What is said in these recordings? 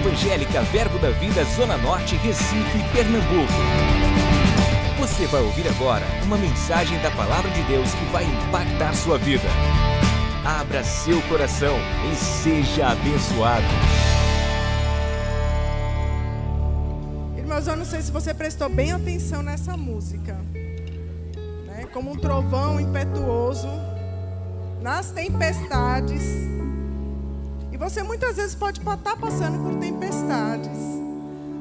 Evangélica Verbo da Vida Zona Norte, Recife, Pernambuco. Você vai ouvir agora uma mensagem da Palavra de Deus que vai impactar sua vida. Abra seu coração e seja abençoado. Irmãos, eu não sei se você prestou bem atenção nessa música. Né? Como um trovão impetuoso nas tempestades. Você muitas vezes pode estar passando por tempestades.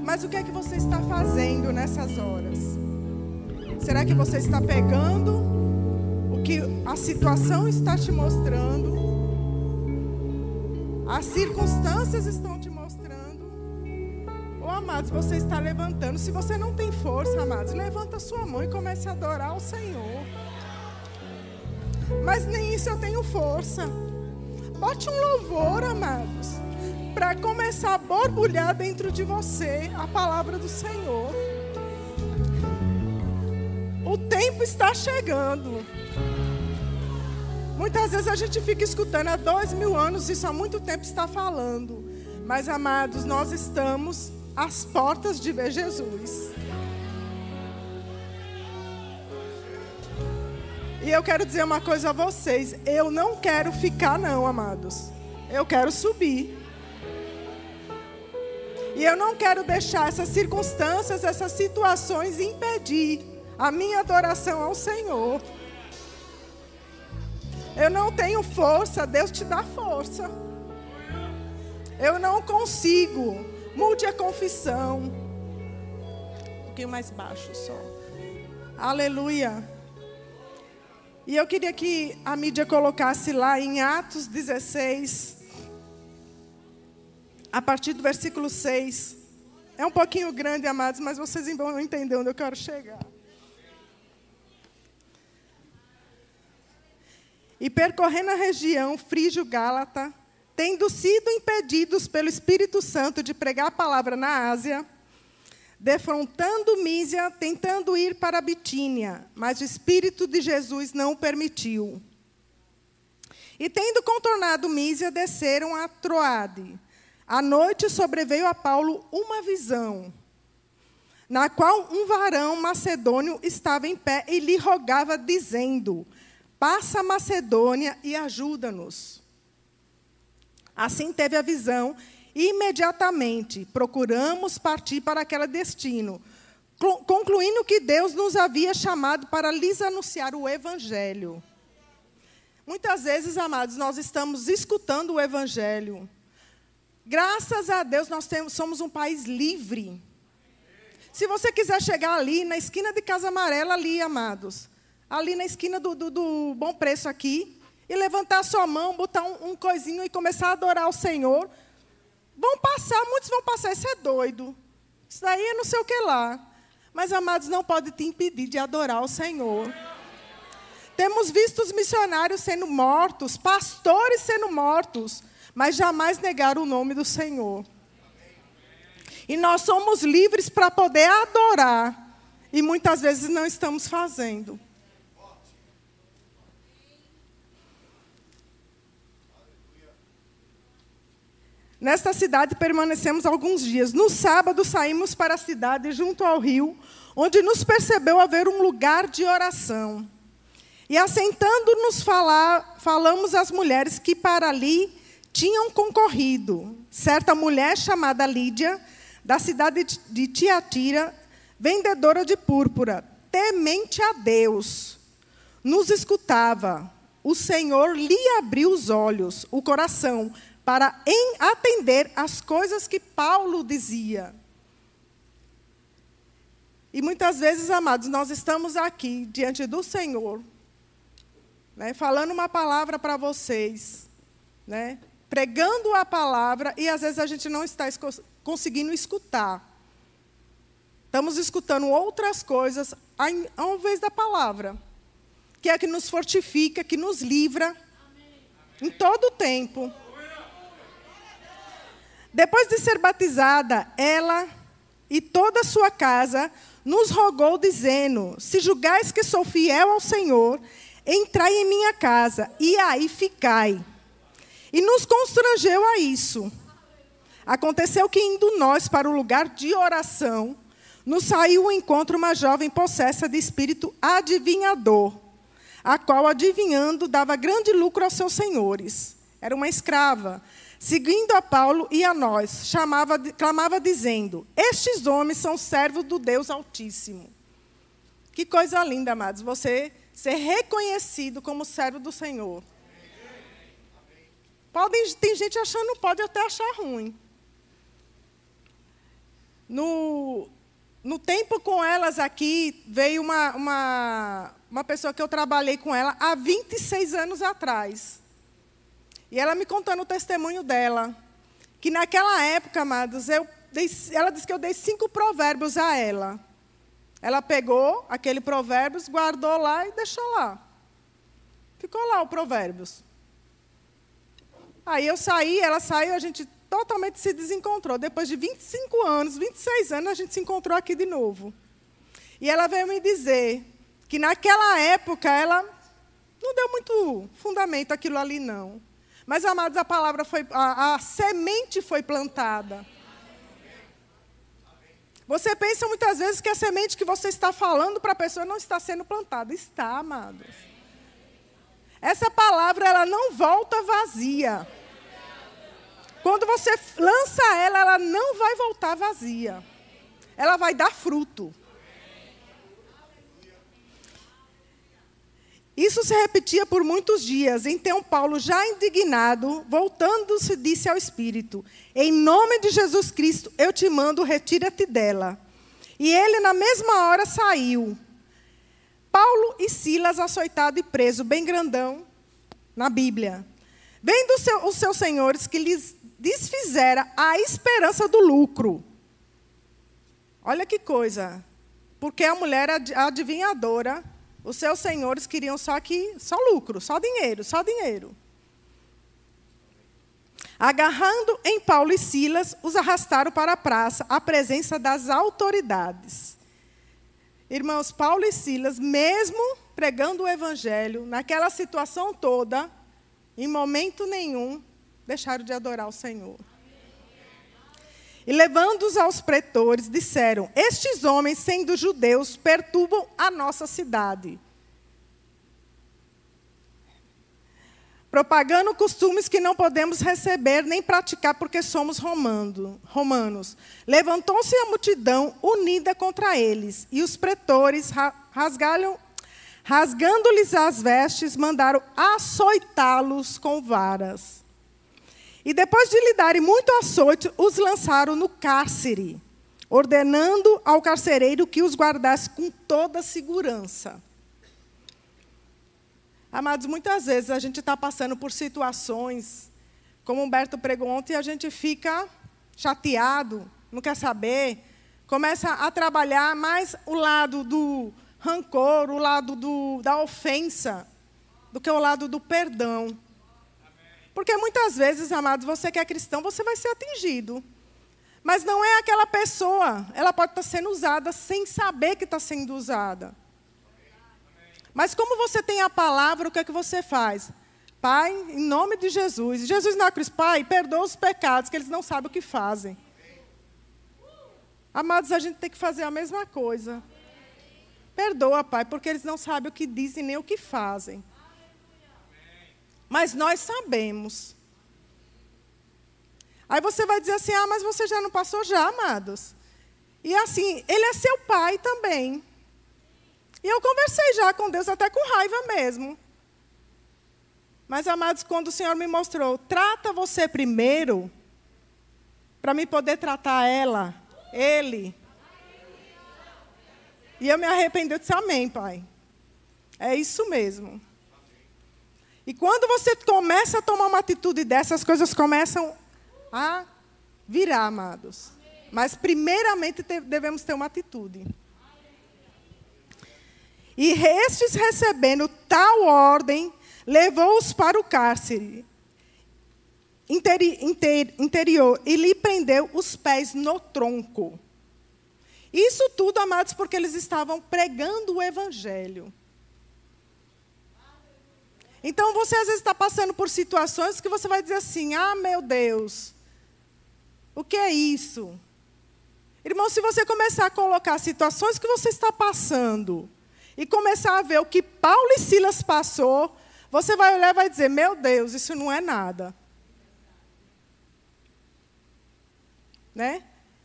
Mas o que é que você está fazendo nessas horas? Será que você está pegando o que a situação está te mostrando? As circunstâncias estão te mostrando? Ou, amados, você está levantando? Se você não tem força, amados, levanta sua mão e comece a adorar o Senhor. Mas nem isso eu tenho força. Bote um louvor, amados, para começar a borbulhar dentro de você a palavra do Senhor. O tempo está chegando. Muitas vezes a gente fica escutando há dois mil anos, isso há muito tempo está falando. Mas, amados, nós estamos às portas de ver Jesus. E eu quero dizer uma coisa a vocês: eu não quero ficar, não, amados. Eu quero subir. E eu não quero deixar essas circunstâncias, essas situações impedir a minha adoração ao Senhor. Eu não tenho força, Deus te dá força. Eu não consigo. Mude a confissão. Um pouquinho mais baixo só. Aleluia. E eu queria que a mídia colocasse lá em Atos 16, a partir do versículo 6. É um pouquinho grande, amados, mas vocês vão entender onde eu quero chegar. E percorrendo a região frígio-gálata, tendo sido impedidos pelo Espírito Santo de pregar a palavra na Ásia, defrontando Mísia, tentando ir para Bitínia, mas o Espírito de Jesus não o permitiu. E tendo contornado Mísia, desceram a Troade. À noite sobreveio a Paulo uma visão, na qual um varão macedônio estava em pé e lhe rogava, dizendo: Passa Macedônia e ajuda-nos. Assim teve a visão imediatamente procuramos partir para aquele destino, concluindo que Deus nos havia chamado para lhes anunciar o Evangelho. Muitas vezes, amados, nós estamos escutando o Evangelho. Graças a Deus, nós temos, somos um país livre. Se você quiser chegar ali, na esquina de Casa Amarela, ali, amados, ali na esquina do, do, do Bom Preço aqui, e levantar a sua mão, botar um, um coisinho e começar a adorar o Senhor, Vão passar, muitos vão passar, isso é doido. Isso daí é não sei o que lá. Mas, amados, não pode te impedir de adorar o Senhor. Temos visto os missionários sendo mortos, pastores sendo mortos, mas jamais negaram o nome do Senhor. E nós somos livres para poder adorar, e muitas vezes não estamos fazendo. Nesta cidade permanecemos alguns dias. No sábado saímos para a cidade junto ao rio, onde nos percebeu haver um lugar de oração. E assentando-nos falamos às mulheres que para ali tinham concorrido. Certa mulher chamada Lídia, da cidade de Tiatira, vendedora de púrpura, temente a Deus, nos escutava. O Senhor lhe abriu os olhos, o coração, para atender às coisas que Paulo dizia. E muitas vezes, amados, nós estamos aqui diante do Senhor, né, falando uma palavra para vocês, né, pregando a palavra, e às vezes a gente não está conseguindo escutar. Estamos escutando outras coisas ao invés da palavra, que é que nos fortifica, que nos livra em todo o tempo. Depois de ser batizada, ela e toda a sua casa nos rogou, dizendo: Se julgais que sou fiel ao Senhor, entrai em minha casa e aí ficai. E nos constrangeu a isso. Aconteceu que, indo nós para o lugar de oração, nos saiu ao encontro uma jovem possessa de espírito adivinhador, a qual, adivinhando, dava grande lucro aos seus senhores. Era uma escrava. Seguindo a Paulo e a nós, chamava, clamava dizendo: Estes homens são servos do Deus Altíssimo. Que coisa linda, amados, você ser reconhecido como servo do Senhor. Podem, tem gente achando, pode até achar ruim. No, no tempo com elas aqui, veio uma, uma, uma pessoa que eu trabalhei com ela há 26 anos atrás. E ela me contando o testemunho dela. Que naquela época, amados, eu dei, ela disse que eu dei cinco provérbios a ela. Ela pegou aquele provérbios, guardou lá e deixou lá. Ficou lá o provérbios. Aí eu saí, ela saiu, a gente totalmente se desencontrou. Depois de 25 anos, 26 anos, a gente se encontrou aqui de novo. E ela veio me dizer que naquela época ela não deu muito fundamento aquilo ali, não. Mas, amados, a palavra foi. A, a semente foi plantada. Você pensa muitas vezes que a semente que você está falando para a pessoa não está sendo plantada. Está, amados. Essa palavra ela não volta vazia. Quando você lança ela, ela não vai voltar vazia. Ela vai dar fruto. Isso se repetia por muitos dias. Então Paulo, já indignado, voltando-se, disse ao Espírito: Em nome de Jesus Cristo, eu te mando, retira-te dela. E ele, na mesma hora, saiu. Paulo e Silas, açoitado e preso, bem grandão, na Bíblia. Vendo seu, os seus senhores que lhes desfizera a esperança do lucro. Olha que coisa. Porque a mulher adivinhadora, os seus senhores queriam só que só lucro, só dinheiro, só dinheiro. Agarrando em Paulo e Silas, os arrastaram para a praça, à presença das autoridades. Irmãos, Paulo e Silas, mesmo pregando o evangelho, naquela situação toda, em momento nenhum, deixaram de adorar o Senhor. E levando-os aos pretores, disseram: Estes homens, sendo judeus, perturbam a nossa cidade. Propagando costumes que não podemos receber nem praticar porque somos romando, romanos. Levantou-se a multidão unida contra eles, e os pretores rasgando-lhes as vestes, mandaram açoitá-los com varas. E depois de lhe darem muito açoite, os lançaram no cárcere, ordenando ao carcereiro que os guardasse com toda segurança. Amados, muitas vezes a gente está passando por situações, como Humberto pregou ontem, e a gente fica chateado, não quer saber, começa a trabalhar mais o lado do rancor, o lado do, da ofensa, do que o lado do perdão. Porque muitas vezes, amados, você que é cristão, você vai ser atingido. Mas não é aquela pessoa, ela pode estar sendo usada sem saber que está sendo usada. Mas como você tem a palavra, o que é que você faz? Pai, em nome de Jesus. Jesus na cruz, Pai, perdoa os pecados, que eles não sabem o que fazem. Amados, a gente tem que fazer a mesma coisa. Perdoa, Pai, porque eles não sabem o que dizem nem o que fazem. Mas nós sabemos. Aí você vai dizer assim: ah, mas você já não passou já, amados. E assim, ele é seu pai também. E eu conversei já com Deus, até com raiva mesmo. Mas, amados, quando o Senhor me mostrou, trata você primeiro, para me poder tratar ela, ele. E eu me arrependi, eu disse, amém, pai. É isso mesmo. E quando você começa a tomar uma atitude dessa, as coisas começam a virar, amados. Mas, primeiramente, devemos ter uma atitude. E estes, recebendo tal ordem, levou-os para o cárcere interi inter interior e lhe prendeu os pés no tronco. Isso tudo, amados, porque eles estavam pregando o evangelho. Então você às vezes está passando por situações que você vai dizer assim: ah, meu Deus, O que é isso? Irmão, se você começar a colocar situações que você está passando e começar a ver o que Paulo e Silas passou, você vai olhar e vai dizer: Meu Deus, isso não é nada. Né?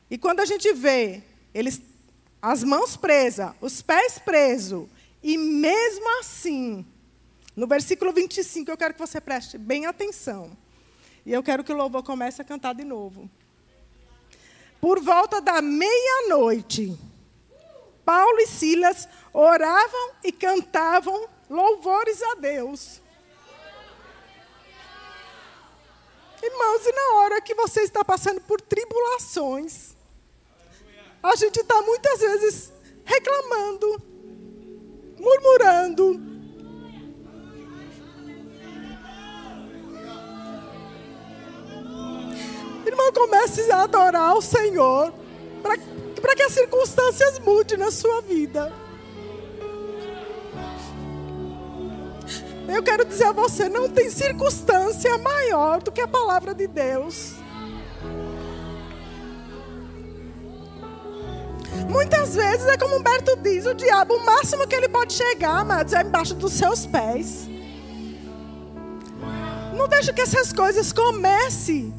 E quando a gente vê eles as mãos presas, os pés presos, e mesmo assim, no versículo 25, eu quero que você preste bem atenção. E eu quero que o louvor comece a cantar de novo. Por volta da meia-noite, Paulo e Silas oravam e cantavam louvores a Deus. Irmãos, e na hora que você está passando por tribulações, a gente está muitas vezes reclamando, murmurando. Irmão, comece a adorar o Senhor para que as circunstâncias mudem na sua vida. Eu quero dizer a você: não tem circunstância maior do que a palavra de Deus. Muitas vezes é como Humberto diz: o diabo, o máximo que ele pode chegar, amados, é embaixo dos seus pés. Não deixe que essas coisas comecem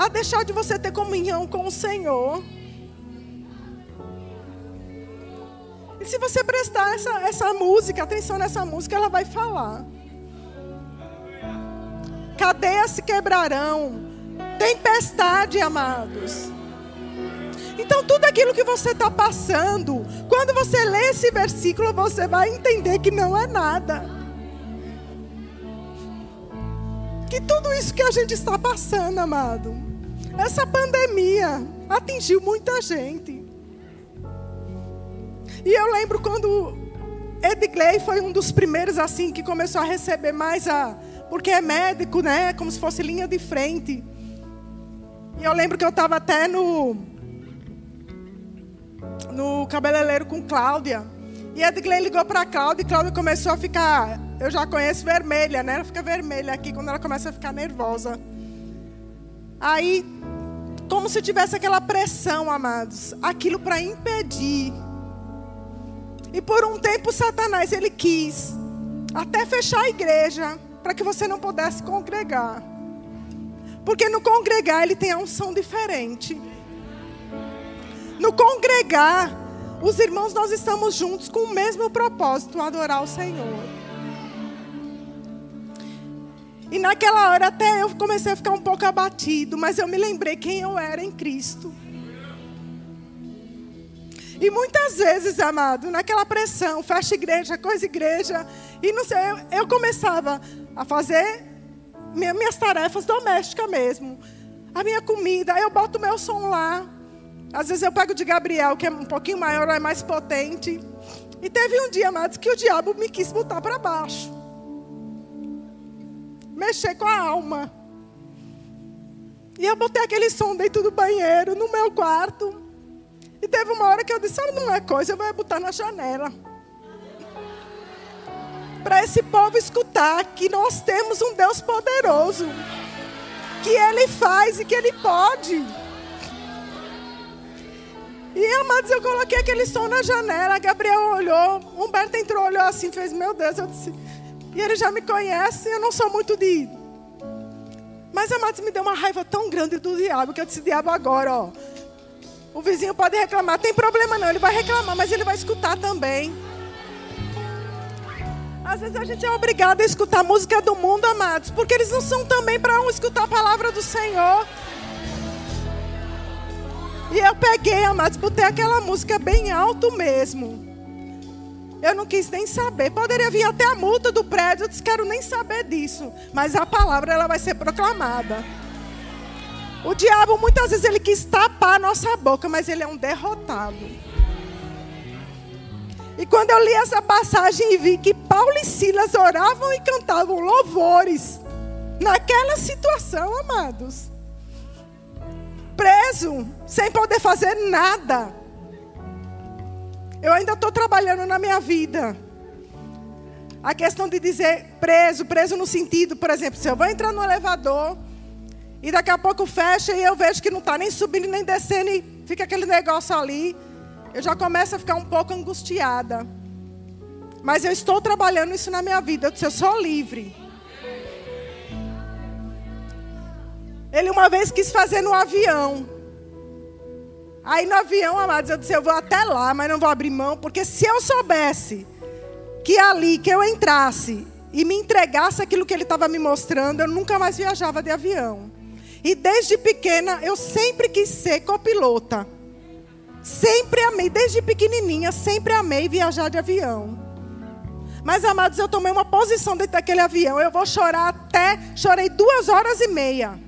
a deixar de você ter comunhão com o Senhor. E se você prestar essa, essa música, atenção nessa música, ela vai falar. Cadeias se quebrarão. Tempestade, amados. Então, tudo aquilo que você está passando, quando você lê esse versículo, você vai entender que não é nada. Que tudo isso que a gente está passando, amado, essa pandemia atingiu muita gente. E eu lembro quando Edgley foi um dos primeiros assim que começou a receber mais a, porque é médico, né, como se fosse linha de frente. E eu lembro que eu estava até no no cabeleireiro com Cláudia. E Edgley ligou para Cláudia e Cláudia começou a ficar, eu já conheço vermelha, né? Ela fica vermelha aqui quando ela começa a ficar nervosa. Aí, como se tivesse aquela pressão, amados, aquilo para impedir e por um tempo Satanás ele quis até fechar a igreja para que você não pudesse congregar. Porque no congregar ele tem a unção diferente. No congregar, os irmãos nós estamos juntos com o mesmo propósito, adorar o Senhor. E naquela hora até eu comecei a ficar um pouco abatido, mas eu me lembrei quem eu era em Cristo. E muitas vezes, amado, naquela pressão, fecha igreja, coisa igreja, e não sei, eu, eu começava a fazer minha, minhas tarefas domésticas mesmo. A minha comida, eu boto meu som lá. Às vezes eu pego de Gabriel, que é um pouquinho maior, é mais potente. E teve um dia, amados, que o diabo me quis botar para baixo. Mexer com a alma. E eu botei aquele som dentro do banheiro, no meu quarto. E teve uma hora que eu disse: ah, não é coisa, eu vou botar na janela. Para esse povo escutar que nós temos um Deus poderoso. Que Ele faz e que Ele pode. E amados, eu coloquei aquele som na janela. Gabriel olhou, Humberto entrou, olhou assim, fez: Meu Deus, eu disse. E ele já me conhece, eu não sou muito de. Mas amados, me deu uma raiva tão grande do diabo que eu disse: Diabo, agora, ó. O vizinho pode reclamar, tem problema não, ele vai reclamar, mas ele vai escutar também. Às vezes a gente é obrigado a escutar música do mundo, amados, porque eles não são também para um escutar a palavra do Senhor. E eu peguei, amados, botei aquela música bem alto mesmo. Eu não quis nem saber. Poderia vir até a multa do prédio, eu disse, quero nem saber disso. Mas a palavra ela vai ser proclamada. O diabo muitas vezes ele quis tapar a nossa boca, mas ele é um derrotado. E quando eu li essa passagem e vi que Paulo e Silas oravam e cantavam louvores, naquela situação, amados, preso, sem poder fazer nada. Eu ainda estou trabalhando na minha vida. A questão de dizer preso, preso no sentido, por exemplo, se eu vou entrar no elevador E daqui a pouco fecha e eu vejo que não está nem subindo nem descendo e fica aquele negócio ali. Eu já começo a ficar um pouco angustiada. Mas eu estou trabalhando isso na minha vida. Eu disse, eu sou livre. Ele uma vez quis fazer no avião. Aí no avião, amados, eu disse, eu vou até lá, mas não vou abrir mão, porque se eu soubesse que ali, que eu entrasse e me entregasse aquilo que ele estava me mostrando, eu nunca mais viajava de avião. E desde pequena, eu sempre quis ser copilota. Sempre amei, desde pequenininha, sempre amei viajar de avião. Mas, amados, eu tomei uma posição dentro daquele avião. Eu vou chorar até. Chorei duas horas e meia.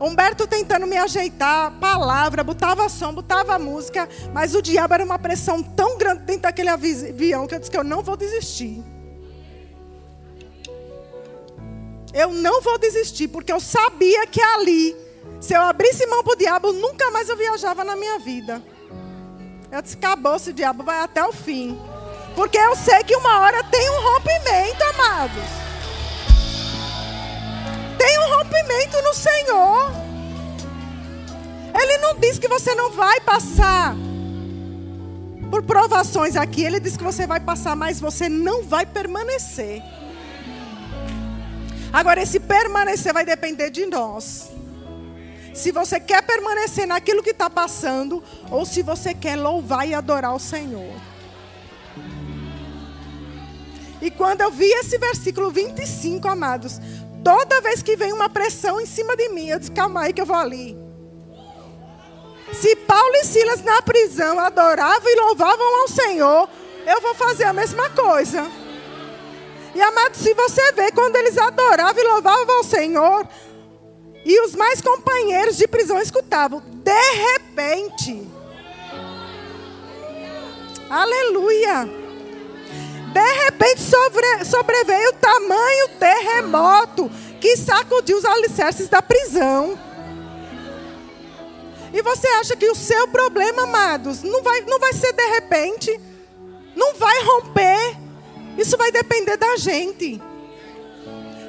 Humberto tentando me ajeitar, palavra, botava som, botava música, mas o diabo era uma pressão tão grande dentro daquele avião que eu disse que eu não vou desistir. Eu não vou desistir, porque eu sabia que ali, se eu abrisse mão para o diabo, nunca mais eu viajava na minha vida. Eu disse: acabou, esse diabo vai até o fim. Porque eu sei que uma hora tem um rompimento, amados tem um rompimento diz que você não vai passar por provações aqui. Ele diz que você vai passar, mas você não vai permanecer. Agora, esse permanecer vai depender de nós. Se você quer permanecer naquilo que está passando, ou se você quer louvar e adorar o Senhor. E quando eu vi esse versículo 25, amados, Toda vez que vem uma pressão em cima de mim, eu disse: calma aí que eu vou ali. Se Paulo e Silas na prisão adoravam e louvavam ao Senhor, eu vou fazer a mesma coisa. E amado, se você vê quando eles adoravam e louvavam ao Senhor, e os mais companheiros de prisão escutavam, de repente, aleluia. De repente sobre, sobreveio tamanho terremoto que sacudiu os alicerces da prisão. E você acha que o seu problema, amados, não vai, não vai ser de repente, não vai romper. Isso vai depender da gente.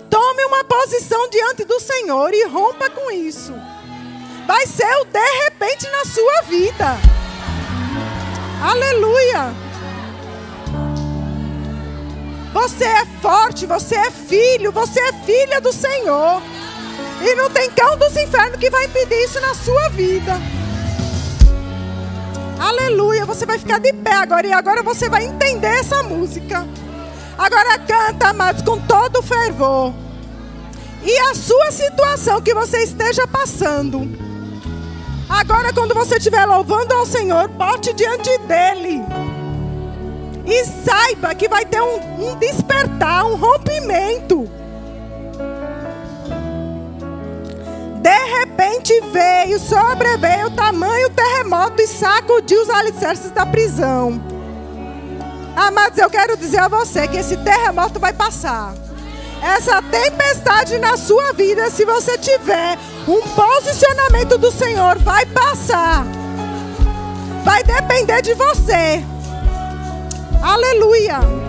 Tome uma posição diante do Senhor e rompa com isso. Vai ser o de repente na sua vida. Aleluia. Você é forte, você é filho, você é filha do Senhor. E não tem cão dos infernos que vai impedir isso na sua vida. Aleluia, você vai ficar de pé agora e agora você vai entender essa música. Agora canta, amados, com todo fervor. E a sua situação que você esteja passando. Agora, quando você estiver louvando ao Senhor, bote diante dele. E saiba que vai ter um, um despertar, um rompimento. Repente veio, sobreveio o tamanho terremoto e sacudiu os alicerces da prisão. Amados, eu quero dizer a você que esse terremoto vai passar. Essa tempestade na sua vida, se você tiver um posicionamento do Senhor, vai passar. Vai depender de você. Aleluia.